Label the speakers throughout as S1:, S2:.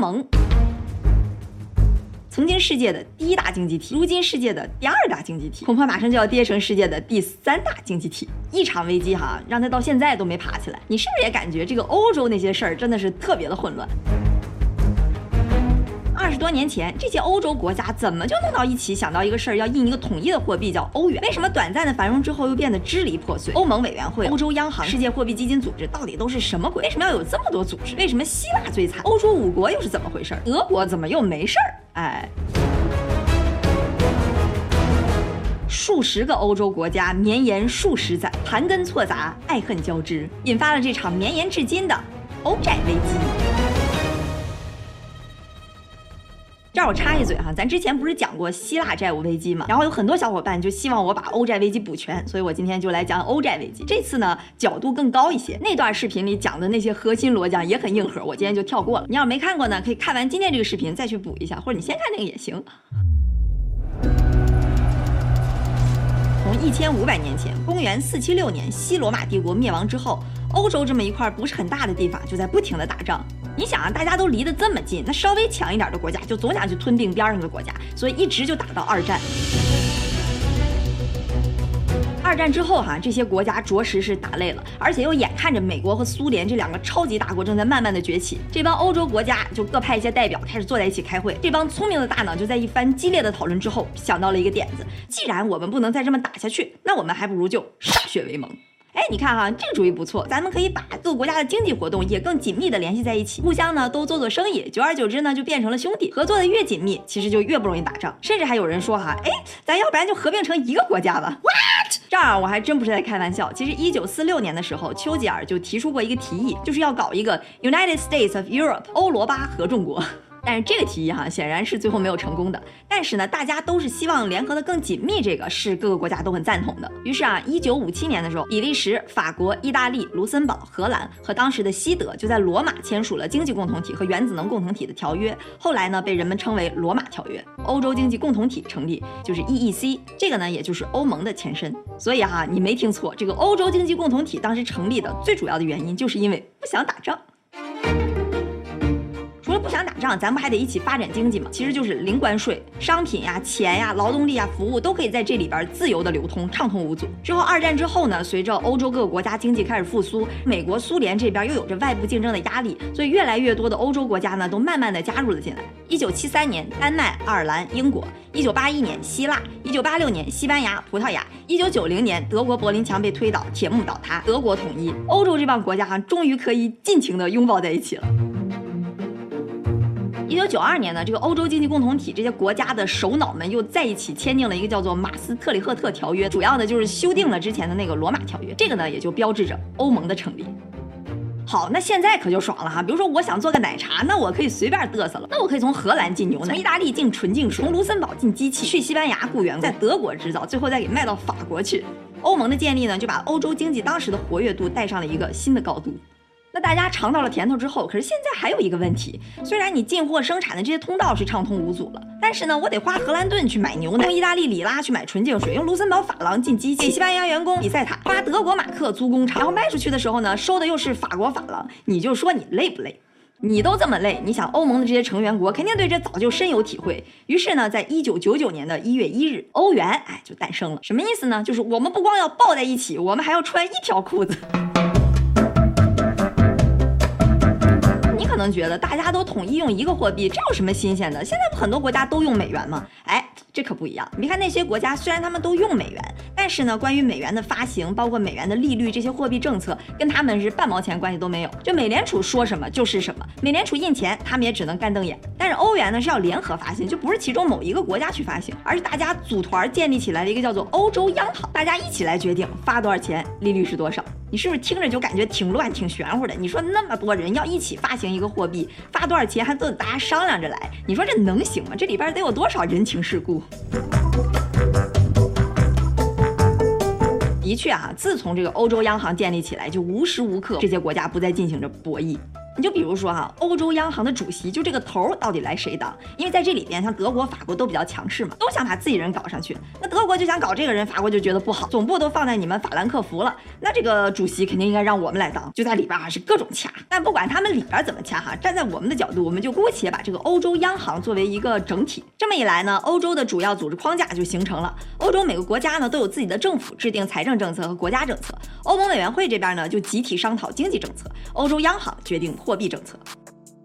S1: 盟。曾经世界的第一大经济体，如今世界的第二大经济体，恐怕马上就要跌成世界的第三大经济体。一场危机哈，让他到现在都没爬起来。你是不是也感觉这个欧洲那些事儿真的是特别的混乱？多年前，这些欧洲国家怎么就弄到一起，想到一个事儿，要印一个统一的货币，叫欧元？为什么短暂的繁荣之后又变得支离破碎？欧盟委员会、欧洲央行、世界货币基金组织到底都是什么鬼？为什么要有这么多组织？为什么希腊最惨？欧洲五国又是怎么回事？德国怎么又没事儿？哎，数十个欧洲国家绵延数十载，盘根错杂，爱恨交织，引发了这场绵延至今的欧债危机。这儿我插一嘴哈，咱之前不是讲过希腊债务危机吗？然后有很多小伙伴就希望我把欧债危机补全，所以我今天就来讲欧债危机。这次呢角度更高一些，那段视频里讲的那些核心逻辑也很硬核，我今天就跳过了。你要是没看过呢，可以看完今天这个视频再去补一下，或者你先看那个也行。从一千五百年前，公元四七六年，西罗马帝国灭亡之后，欧洲这么一块不是很大的地方就在不停的打仗。你想啊，大家都离得这么近，那稍微强一点的国家就总想去吞并边上的国家，所以一直就打到二战。二战之后哈，这些国家着实是打累了，而且又眼看着美国和苏联这两个超级大国正在慢慢的崛起，这帮欧洲国家就各派一些代表开始坐在一起开会。这帮聪明的大脑就在一番激烈的讨论之后，想到了一个点子：既然我们不能再这么打下去，那我们还不如就歃血为盟。哎，你看哈，这个主意不错，咱们可以把各个国家的经济活动也更紧密的联系在一起，互相呢都做做生意，久而久之呢就变成了兄弟。合作的越紧密，其实就越不容易打仗。甚至还有人说哈，哎，咱要不然就合并成一个国家吧？What？这儿我还真不是在开玩笑。其实一九四六年的时候，丘吉尔就提出过一个提议，就是要搞一个 United States of Europe 欧罗巴合众国。但是这个提议哈，显然是最后没有成功的。但是呢，大家都是希望联合的更紧密，这个是各个国家都很赞同的。于是啊，一九五七年的时候，比利时、法国、意大利、卢森堡、荷兰和当时的西德就在罗马签署了经济共同体和原子能共同体的条约。后来呢，被人们称为罗马条约。欧洲经济共同体成立，就是 EEC，这个呢，也就是欧盟的前身。所以哈，你没听错，这个欧洲经济共同体当时成立的最主要的原因，就是因为不想打仗。想打仗，咱不还得一起发展经济吗？其实就是零关税，商品呀、钱呀、劳动力呀、服务都可以在这里边自由的流通，畅通无阻。之后二战之后呢，随着欧洲各个国家经济开始复苏，美国、苏联这边又有着外部竞争的压力，所以越来越多的欧洲国家呢，都慢慢的加入了进来。一九七三年，丹麦、爱尔兰、英国；一九八一年，希腊；一九八六年，西班牙、葡萄牙；一九九零年，德国柏林墙被推倒，铁幕倒塌，德国统一，欧洲这帮国家哈，终于可以尽情的拥抱在一起了。一九九二年呢，这个欧洲经济共同体这些国家的首脑们又在一起签订了一个叫做马斯特里赫特条约，主要呢就是修订了之前的那个罗马条约。这个呢也就标志着欧盟的成立。好，那现在可就爽了哈，比如说我想做个奶茶，那我可以随便嘚瑟了，那我可以从荷兰进牛奶，从意大利进纯净水，从卢森堡进机器，去西班牙雇员工，在德国制造，最后再给卖到法国去。欧盟的建立呢，就把欧洲经济当时的活跃度带上了一个新的高度。那大家尝到了甜头之后，可是现在还有一个问题，虽然你进货生产的这些通道是畅通无阻了，但是呢，我得花荷兰盾去买牛奶，用意大利里拉去买纯净水，用卢森堡法郎进机器，西班牙员工比塞塔，花德国马克租工厂，然后卖出去的时候呢，收的又是法国法郎，你就说你累不累？你都这么累，你想欧盟的这些成员国肯定对这早就深有体会。于是呢，在一九九九年的一月一日，欧元哎就诞生了。什么意思呢？就是我们不光要抱在一起，我们还要穿一条裤子。能觉得大家都统一用一个货币，这有什么新鲜的？现在不很多国家都用美元吗？哎，这可不一样。你看那些国家，虽然他们都用美元，但是呢，关于美元的发行，包括美元的利率这些货币政策，跟他们是半毛钱关系都没有。就美联储说什么就是什么，美联储印钱，他们也只能干瞪眼。但是欧元呢是要联合发行，就不是其中某一个国家去发行，而是大家组团建立起来的一个叫做欧洲央行，大家一起来决定发多少钱，利率是多少。你是不是听着就感觉挺乱、挺玄乎的？你说那么多人要一起发行一个货币，发多少钱还都得大家商量着来，你说这能行吗？这里边得有多少人情世故？的确啊，自从这个欧洲央行建立起来，就无时无刻这些国家不再进行着博弈。你就比如说哈，欧洲央行的主席就这个头到底来谁当？因为在这里边，像德国、法国都比较强势嘛，都想把自己人搞上去。那德国就想搞这个人，法国就觉得不好，总部都放在你们法兰克福了，那这个主席肯定应该让我们来当。就在里边啊是各种掐，但不管他们里边怎么掐哈，站在我们的角度，我们就姑且把这个欧洲央行作为一个整体。这么一来呢，欧洲的主要组织框架就形成了。欧洲每个国家呢都有自己的政府制定财政政策和国家政策，欧盟委员会这边呢就集体商讨经济政策，欧洲央行决定货币政策。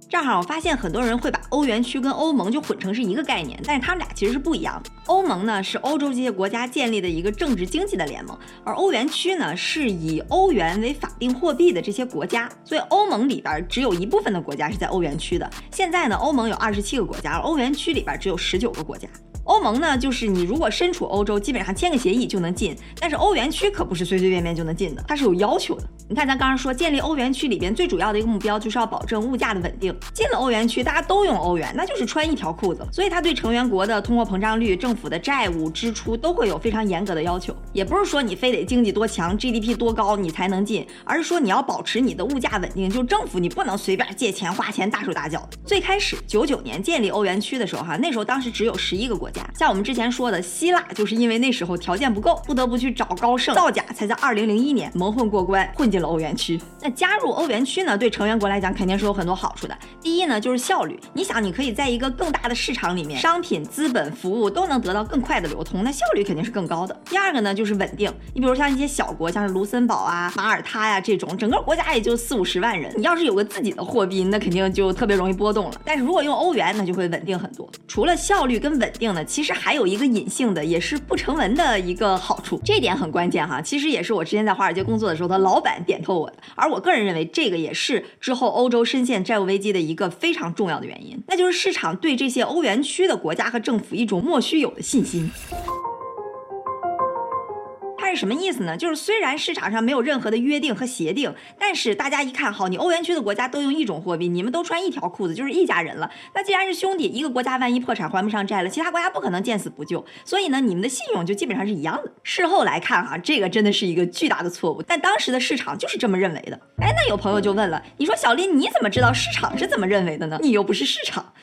S1: 正好我发现很多人会把欧元区跟欧盟就混成是一个概念，但是他们俩其实是不一样的。欧盟呢是欧洲这些国家建立的一个政治经济的联盟，而欧元区呢是以欧元为法定货币的这些国家，所以欧盟里边只有一部分的国家是在欧元区的。现在呢，欧盟有二十七个国家，而欧元区里边只有十九个国家。欧盟呢，就是你如果身处欧洲，基本上签个协议就能进。但是欧元区可不是随随便便就能进的，它是有要求的。你看，咱刚刚说建立欧元区里边最主要的一个目标，就是要保证物价的稳定。进了欧元区，大家都用欧元，那就是穿一条裤子。所以它对成员国的通货膨胀率、政府的债务支出都会有非常严格的要求。也不是说你非得经济多强、GDP 多高你才能进，而是说你要保持你的物价稳定。就政府你不能随便借钱花钱、大手大脚的。最开始九九年建立欧元区的时候，哈，那时候当时只有十一个国家。像我们之前说的希腊，就是因为那时候条件不够，不得不去找高盛造假，才在二零零一年蒙混过关，混进了欧元区。那加入欧元区呢，对成员国来讲肯定是有很多好处的。第一呢，就是效率。你想，你可以在一个更大的市场里面，商品、资本、服务都能得到更快的流通，那效率肯定是更高的。第二个呢，就是稳定。你比如像一些小国，像是卢森堡啊、马耳他呀这种，整个国家也就四五十万人，你要是有个自己的货币，那肯定就特别容易波动了。但是如果用欧元，那就会稳定很多。除了效率跟稳定呢，其实还有一个隐性的，也是不成文的一个好处，这点很关键哈。其实也是我之前在华尔街工作的时候，他老板点透我的。而我个人认为，这个也是之后欧洲深陷债务危机的一个非常重要的原因，那就是市场对这些欧元区的国家和政府一种莫须有的信心。什么意思呢？就是虽然市场上没有任何的约定和协定，但是大家一看，好，你欧元区的国家都用一种货币，你们都穿一条裤子，就是一家人了。那既然是兄弟，一个国家万一破产还不上债了，其他国家不可能见死不救，所以呢，你们的信用就基本上是一样的。事后来看，哈，这个真的是一个巨大的错误，但当时的市场就是这么认为的。哎，那有朋友就问了，你说小林你怎么知道市场是怎么认为的呢？你又不是市场。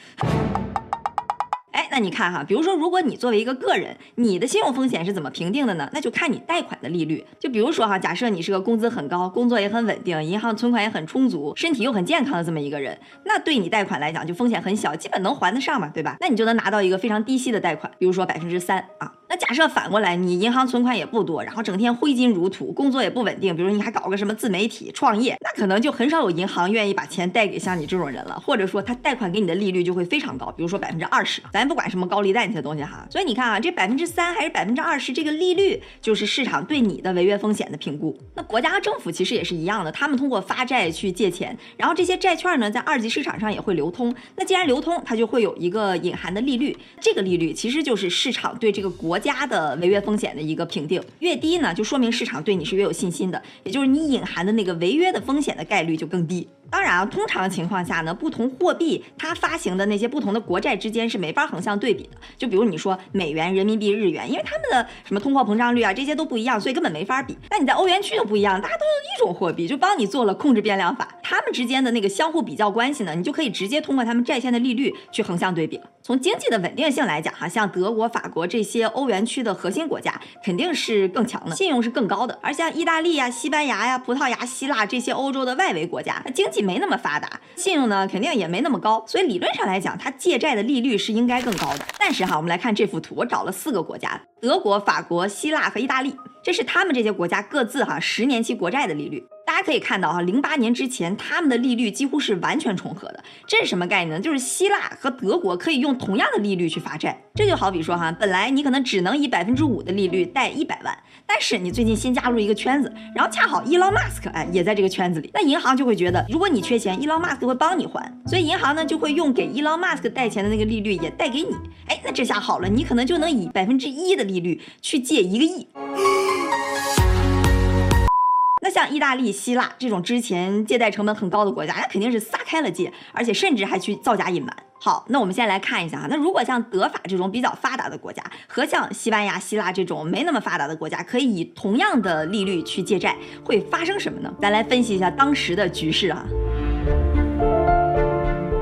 S1: 哎，那你看哈，比如说，如果你作为一个个人，你的信用风险是怎么评定的呢？那就看你贷款的利率。就比如说哈，假设你是个工资很高、工作也很稳定、银行存款也很充足、身体又很健康的这么一个人，那对你贷款来讲就风险很小，基本能还得上嘛，对吧？那你就能拿到一个非常低息的贷款，比如说百分之三啊。那假设反过来，你银行存款也不多，然后整天挥金如土，工作也不稳定，比如你还搞个什么自媒体创业，那可能就很少有银行愿意把钱贷给像你这种人了，或者说他贷款给你的利率就会非常高，比如说百分之二十。咱不管什么高利贷那些东西哈，所以你看啊，这百分之三还是百分之二十，这个利率就是市场对你的违约风险的评估。那国家和政府其实也是一样的，他们通过发债去借钱，然后这些债券呢在二级市场上也会流通。那既然流通，它就会有一个隐含的利率，这个利率其实就是市场对这个国加的违约风险的一个评定。越低呢，就说明市场对你是越有信心的，也就是你隐含的那个违约的风险的概率就更低。当然啊，通常情况下呢，不同货币它发行的那些不同的国债之间是没法横向对比的。就比如你说美元、人民币、日元，因为他们的什么通货膨胀率啊这些都不一样，所以根本没法比。那你在欧元区就不一样，大家都用一种货币，就帮你做了控制变量法，他们之间的那个相互比较关系呢，你就可以直接通过他们债券的利率去横向对比了。从经济的稳定性来讲，哈，像德国、法国这些欧元区的核心国家肯定是更强的，信用是更高的。而像意大利呀、西班牙呀、葡萄牙、希腊这些欧洲的外围国家，那经济没那么发达。信用呢，肯定也没那么高，所以理论上来讲，它借债的利率是应该更高的。但是哈，我们来看这幅图，我找了四个国家：德国、法国、希腊和意大利，这是他们这些国家各自哈十年期国债的利率。大家可以看到哈，零八年之前，他们的利率几乎是完全重合的。这是什么概念呢？就是希腊和德国可以用同样的利率去发债。这就好比说哈，本来你可能只能以百分之五的利率贷一百万，但是你最近新加入一个圈子，然后恰好伊朗马斯克哎也在这个圈子里，那银行就会觉得，如果你缺钱，伊朗马斯克会帮你还，所以银行呢就会用给伊朗马斯克贷钱的那个利率也贷给你。哎，那这下好了，你可能就能以百分之一的利率去借一个亿。像意大利、希腊这种之前借贷成本很高的国家，那肯定是撒开了借，而且甚至还去造假隐瞒。好，那我们先来看一下哈，那如果像德法这种比较发达的国家，和像西班牙、希腊这种没那么发达的国家，可以以同样的利率去借债，会发生什么呢？咱来分析一下当时的局势哈。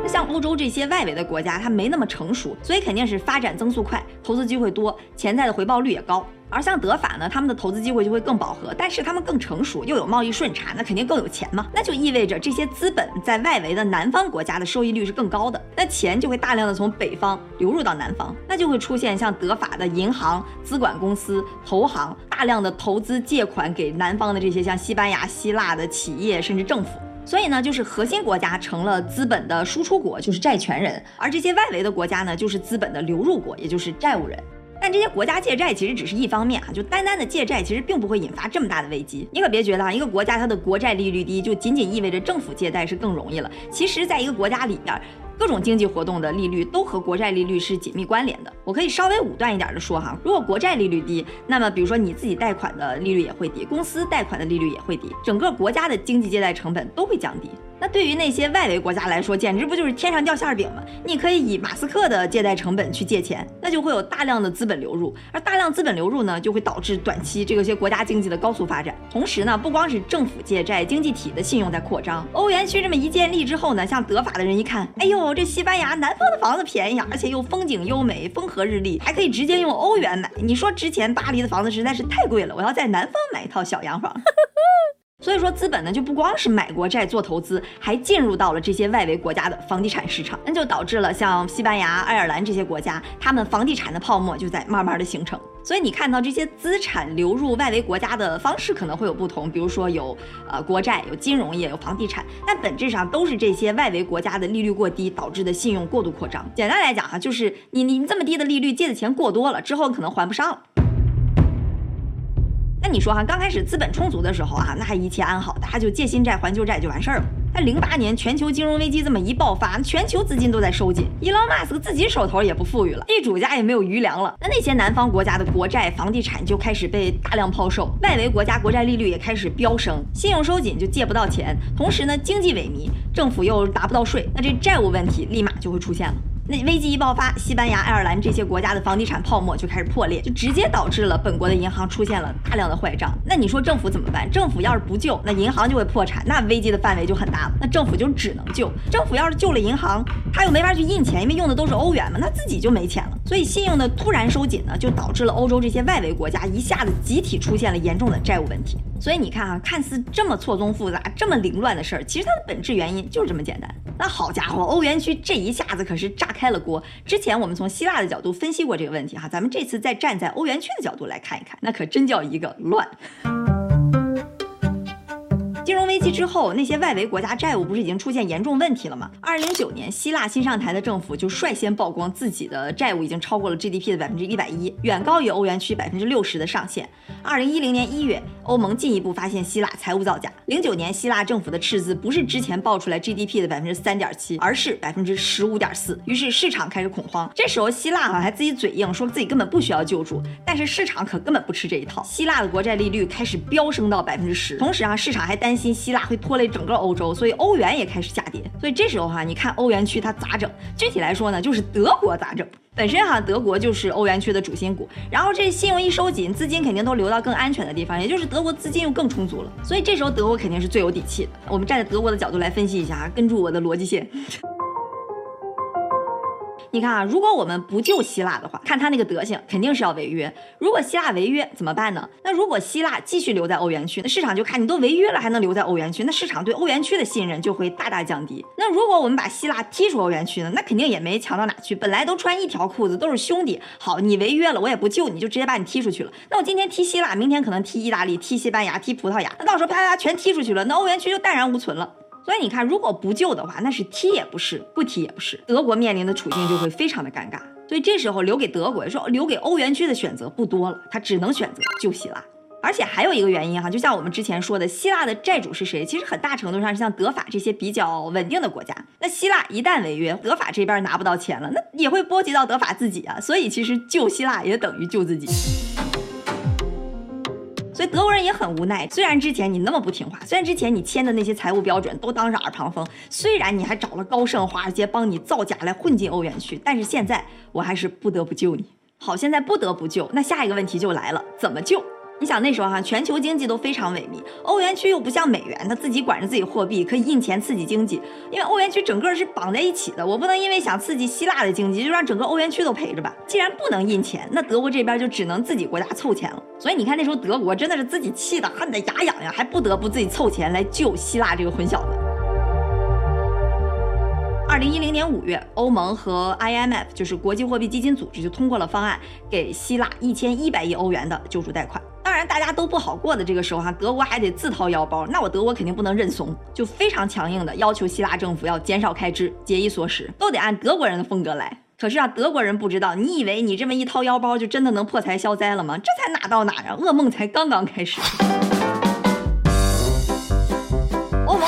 S1: 像欧洲这些外围的国家，它没那么成熟，所以肯定是发展增速快，投资机会多，潜在的回报率也高。而像德法呢，他们的投资机会就会更饱和，但是他们更成熟，又有贸易顺差，那肯定更有钱嘛。那就意味着这些资本在外围的南方国家的收益率是更高的，那钱就会大量的从北方流入到南方，那就会出现像德法的银行、资管公司、投行大量的投资借款给南方的这些像西班牙、希腊的企业甚至政府。所以呢，就是核心国家成了资本的输出国，就是债权人；而这些外围的国家呢，就是资本的流入国，也就是债务人。但这些国家借债其实只是一方面啊，就单单的借债其实并不会引发这么大的危机。你可别觉得啊，一个国家它的国债利率低，就仅仅意味着政府借贷是更容易了。其实，在一个国家里边，各种经济活动的利率都和国债利率是紧密关联的。我可以稍微武断一点的说哈，如果国债利率低，那么比如说你自己贷款的利率也会低，公司贷款的利率也会低，整个国家的经济借贷成本都会降低。那对于那些外围国家来说，简直不就是天上掉馅饼吗？你可以以马斯克的借贷成本去借钱，那就会有大量的资本流入，而大量资本流入呢，就会导致短期这个些国家经济的高速发展。同时呢，不光是政府借债，经济体的信用在扩张。欧元区这么一建立之后呢，像德法的人一看，哎呦，这西班牙南方的房子便宜，而且又风景优美，风和日丽，还可以直接用欧元买。你说之前巴黎的房子实在是太贵了，我要在南方买一套小洋房。所以说，资本呢就不光是买国债做投资，还进入到了这些外围国家的房地产市场，那就导致了像西班牙、爱尔兰这些国家，他们房地产的泡沫就在慢慢的形成。所以你看到这些资产流入外围国家的方式可能会有不同，比如说有呃国债、有金融业、有房地产，但本质上都是这些外围国家的利率过低导致的信用过度扩张。简单来讲哈，就是你你这么低的利率借的钱过多了，之后可能还不上了。你说哈，刚开始资本充足的时候啊，那一切安好，大家就借新债还旧债就完事儿了。但零八年全球金融危机这么一爆发，全球资金都在收紧，伊隆马斯克自己手头也不富裕了，地主家也没有余粮了。那那些南方国家的国债、房地产就开始被大量抛售，外围国家国债利率也开始飙升，信用收紧就借不到钱，同时呢经济萎靡，政府又拿不到税，那这债务问题立马就会出现了。那危机一爆发，西班牙、爱尔兰这些国家的房地产泡沫就开始破裂，就直接导致了本国的银行出现了大量的坏账。那你说政府怎么办？政府要是不救，那银行就会破产，那危机的范围就很大了。那政府就只能救。政府要是救了银行，他又没法去印钱，因为用的都是欧元嘛，那自己就没钱了。所以信用的突然收紧呢，就导致了欧洲这些外围国家一下子集体出现了严重的债务问题。所以你看啊，看似这么错综复杂、这么凌乱的事儿，其实它的本质原因就是这么简单。那好家伙，欧元区这一下子可是炸开开了锅。之前我们从希腊的角度分析过这个问题哈，咱们这次再站在欧元区的角度来看一看，那可真叫一个乱。金融危机之后，那些外围国家债务不是已经出现严重问题了吗？二零零九年，希腊新上台的政府就率先曝光自己的债务已经超过了 GDP 的百分之一百一，远高于欧元区百分之六十的上限。二零一零年一月，欧盟进一步发现希腊财务造假。零九年，希腊政府的赤字不是之前报出来 GDP 的百分之三点七，而是百分之十五点四。于是市场开始恐慌。这时候希腊啊还自己嘴硬，说自己根本不需要救助，但是市场可根本不吃这一套。希腊的国债利率开始飙升到百分之十，同时啊市场还担心希腊会拖累整个欧洲，所以欧元也开始下跌。所以这时候哈，你看欧元区它咋整？具体来说呢，就是德国咋整。本身哈，德国就是欧元区的主心骨，然后这信用一收紧，资金肯定都流到更安全的地方，也就是德国资金又更充足了，所以这时候德国肯定是最有底气的。我们站在德国的角度来分析一下，跟住我的逻辑线。你看啊，如果我们不救希腊的话，看他那个德行，肯定是要违约。如果希腊违约怎么办呢？那如果希腊继续留在欧元区，那市场就看你都违约了还能留在欧元区，那市场对欧元区的信任就会大大降低。那如果我们把希腊踢出欧元区呢？那肯定也没强到哪去，本来都穿一条裤子，都是兄弟。好，你违约了，我也不救你，就直接把你踢出去了。那我今天踢希腊，明天可能踢意大利、踢西班牙、踢葡萄牙，那到时候啪啪全踢出去了，那欧元区就淡然无存了。所以你看，如果不救的话，那是踢也不是，不踢也不是，德国面临的处境就会非常的尴尬。所以这时候留给德国，说留给欧元区的选择不多了，他只能选择救希腊。而且还有一个原因哈，就像我们之前说的，希腊的债主是谁？其实很大程度上是像德法这些比较稳定的国家。那希腊一旦违约，德法这边拿不到钱了，那也会波及到德法自己啊。所以其实救希腊也等于救自己。所以德国人也很无奈，虽然之前你那么不听话，虽然之前你签的那些财务标准都当是耳旁风，虽然你还找了高盛、华尔街帮你造假来混进欧元区，但是现在我还是不得不救你。好，现在不得不救，那下一个问题就来了，怎么救？你想那时候哈，全球经济都非常萎靡，欧元区又不像美元，它自己管着自己货币，可以印钱刺激经济。因为欧元区整个是绑在一起的，我不能因为想刺激希腊的经济，就让整个欧元区都赔着吧。既然不能印钱，那德国这边就只能自己国家凑钱了。所以你看那时候德国真的是自己气的恨得牙痒痒，还不得不自己凑钱来救希腊这个混小子。二零一零年五月，欧盟和 IMF 就是国际货币基金组织就通过了方案，给希腊一千一百亿欧元的救助贷款。当然，大家都不好过的这个时候哈，德国还得自掏腰包。那我德国肯定不能认怂，就非常强硬的要求希腊政府要减少开支，节衣缩食，都得按德国人的风格来。可是啊，德国人不知道，你以为你这么一掏腰包就真的能破财消灾了吗？这才哪到哪啊，噩梦才刚刚开始。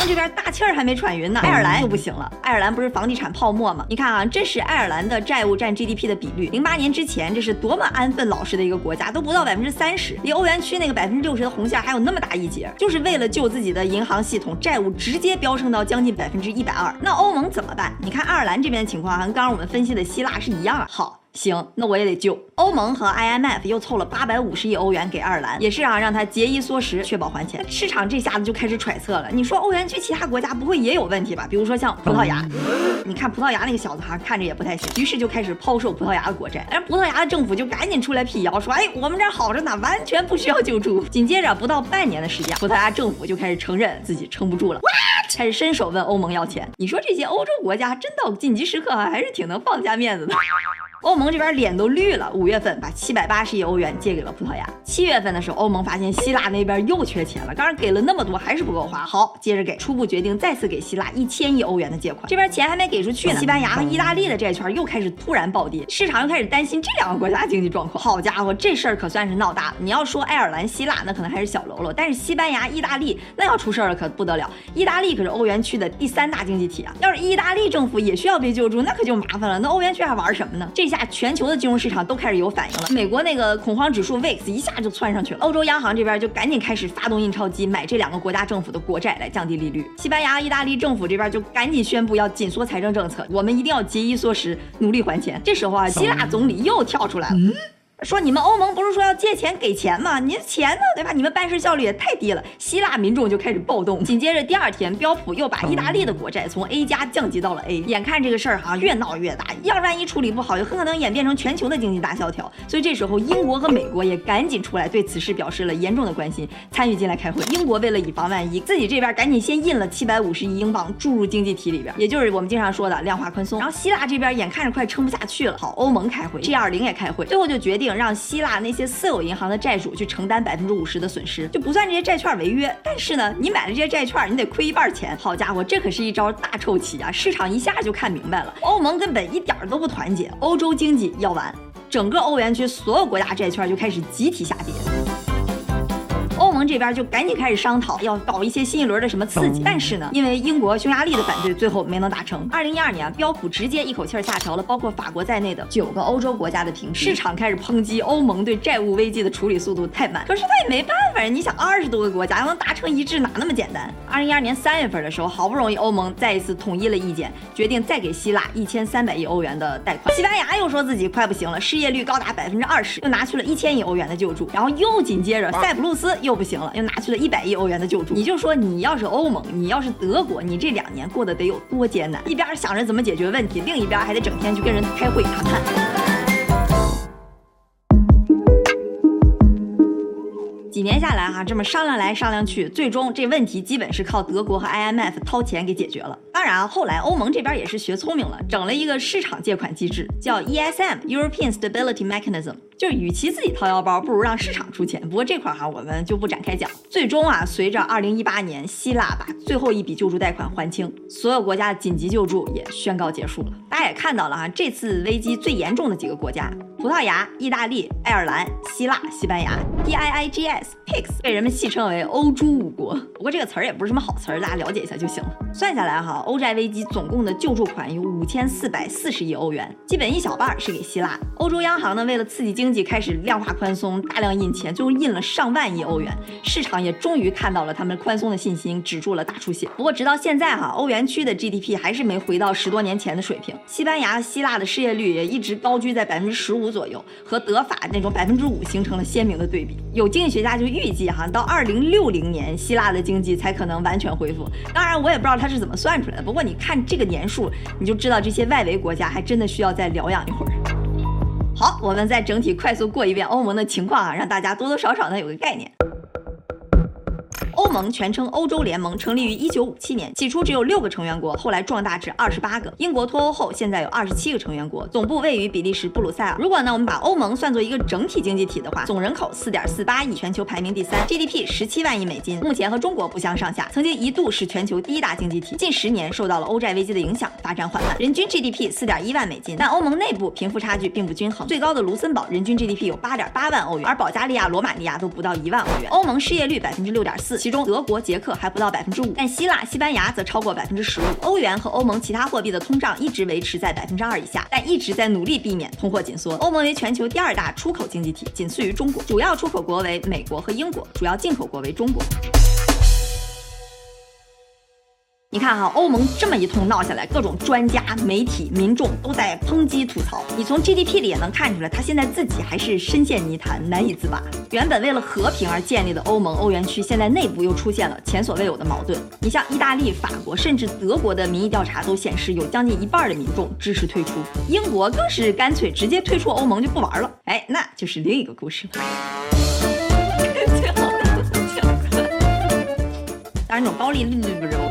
S1: 这边大气儿还没喘匀呢，爱尔兰就不行了。爱尔兰不是房地产泡沫吗？你看啊，这是爱尔兰的债务占 GDP 的比率。零八年之前，这是多么安分老实的一个国家，都不到百分之三十，离欧元区那个百分之六十的红线还有那么大一截，就是为了救自己的银行系统，债务直接飙升到将近百分之一百二。那欧盟怎么办？你看爱尔兰这边的情况，和刚刚我们分析的希腊是一样啊。好。行，那我也得救。欧盟和 IMF 又凑了八百五十亿欧元给爱尔兰，也是啊，让他节衣缩食，确保还钱。市场这下子就开始揣测了，你说欧元区其他国家不会也有问题吧？比如说像葡萄牙，你看葡萄牙那个小子哈，看着也不太行，于是就开始抛售葡萄牙的国债。而葡萄牙的政府就赶紧出来辟谣，说，哎，我们这儿好着呢，完全不需要救助。紧接着不到半年的时间，葡萄牙政府就开始承认自己撑不住了，开始伸手问欧盟要钱。你说这些欧洲国家真到紧急时刻还是挺能放下面子的。欧盟这边脸都绿了，五月份把七百八十亿欧元借给了葡萄牙。七月份的时候，欧盟发现希腊那边又缺钱了，刚刚给了那么多，还是不够花，好，接着给，初步决定再次给希腊一千亿欧元的借款。这边钱还没给出去呢，西班牙和意大利的债券又开始突然暴跌，市场又开始担心这两个国家经济状况。好家伙，这事儿可算是闹大了。你要说爱尔兰、希腊，那可能还是小喽啰，但是西班牙、意大利那要出事儿了可不得了。意大利可是欧元区的第三大经济体啊，要是意大利政府也需要被救助，那可就麻烦了。那欧元区还玩什么呢？这下全球的金融市场都开始有反应了，美国那个恐慌指数 VIX 一下就窜上去了，欧洲央行这边就赶紧开始发动印钞机买这两个国家政府的国债来降低利率，西班牙、意大利政府这边就赶紧宣布要紧缩财政政策，我们一定要节衣缩食，努力还钱。这时候啊，希腊总理又跳出来了。嗯说你们欧盟不是说要借钱给钱吗？你钱呢，对吧？你们办事效率也太低了。希腊民众就开始暴动。紧接着第二天，标普又把意大利的国债从 A 加降级到了 A。眼看这个事儿哈越闹越大，要万一处理不好，就很可能演变成全球的经济大萧条。所以这时候英国和美国也赶紧出来对此事表示了严重的关心，参与进来开会。英国为了以防万一，自己这边赶紧先印了七百五十亿英镑注入经济体里边，也就是我们经常说的量化宽松。然后希腊这边眼看着快撑不下去了，好，欧盟开会，G 二零也开会，最后就决定。让希腊那些私有银行的债主去承担百分之五十的损失，就不算这些债券违约。但是呢，你买了这些债券，你得亏一半钱。好家伙，这可是一招大臭棋啊！市场一下就看明白了，欧盟根本一点都不团结，欧洲经济要完，整个欧元区所有国家债券就开始集体下跌。这边就赶紧开始商讨，要搞一些新一轮的什么刺激。但是呢，因为英国、匈牙利的反对，最后没能达成。二零一二年，标普直接一口气下调了包括法国在内的九个欧洲国家的评级。市场开始抨击欧盟对债务危机的处理速度太慢。可是他也没办法呀，你想二十多个国家要能达成一致，哪那么简单？二零一二年三月份的时候，好不容易欧盟再一次统一了意见，决定再给希腊一千三百亿欧元的贷款。西班牙又说自己快不行了，失业率高达百分之二十，又拿去了一千亿欧元的救助。然后又紧接着塞浦路斯又不行行了，又拿去了。一百亿欧元的救助，你就说你要是欧盟，你要是德国，你这两年过得得有多艰难？一边想着怎么解决问题，另一边还得整天去跟人开会谈判。几年下来哈，这么商量来商量去，最终这问题基本是靠德国和 IMF 掏钱给解决了。当然，后来欧盟这边也是学聪明了，整了一个市场借款机制，叫 ESM（European Stability Mechanism）。就与其自己掏腰包，不如让市场出钱。不过这块哈，我们就不展开讲。最终啊，随着2018年希腊把最后一笔救助贷款还清，所有国家的紧急救助也宣告结束了。大家也看到了哈，这次危机最严重的几个国家：葡萄牙、意大利、爱尔兰、希腊、西班牙。PIIGS，PIGS 被人们戏称为“欧猪五国”。不过这个词儿也不是什么好词儿，大家了解一下就行了。算下来哈，欧债危机总共的救助款有五千四百四十亿欧元，基本一小半是给希腊。欧洲央行呢，为了刺激经济，开始量化宽松，大量印钱，最后印了上万亿欧元。市场也终于看到了他们宽松的信心，止住了大出血。不过直到现在哈，欧元区的 GDP 还是没回到十多年前的水平。西班牙、希腊的失业率也一直高居在百分之十五左右，和德法那种百分之五形成了鲜明的对比。有经济学家就预计哈，到二零六零年，希腊的经济才可能完全恢复。当然，我也不知道他是怎么算出来的。不过你看这个年数，你就知道这些外围国家还真的需要再疗养一会儿。好，我们再整体快速过一遍欧盟的情况啊，让大家多多少少呢有个概念。欧盟全称欧洲联盟，成立于一九五七年，起初只有六个成员国，后来壮大至二十八个。英国脱欧后，现在有二十七个成员国，总部位于比利时布鲁塞尔。如果呢，我们把欧盟算作一个整体经济体的话，总人口四点四八亿，全球排名第三，GDP 十七万亿美金，目前和中国不相上下。曾经一度是全球第一大经济体，近十年受到了欧债危机的影响，发展缓慢。人均 GDP 四点一万美金，但欧盟内部贫富差距并不均衡，最高的卢森堡人均 GDP 有八点八万欧元，而保加利亚、罗马尼亚都不到一万欧元。欧盟失业率百分之六点四，其中德国、捷克还不到百分之五，但希腊、西班牙则超过百分之十五。欧元和欧盟其他货币的通胀一直维持在百分之二以下，但一直在努力避免通货紧缩。欧盟为全球第二大出口经济体，仅次于中国，主要出口国为美国和英国，主要进口国为中国。你看哈，欧盟这么一通闹下来，各种专家、媒体、民众都在抨击吐槽。你从 GDP 里也能看出来，他现在自己还是深陷泥潭，难以自拔。原本为了和平而建立的欧盟、欧元区，现在内部又出现了前所未有的矛盾。你像意大利、法国，甚至德国的民意调查都显示，有将近一半的民众支持退出。英国更是干脆直接退出欧盟就不玩了。哎，那就是另一个故事 了。当然，这种高利率不是。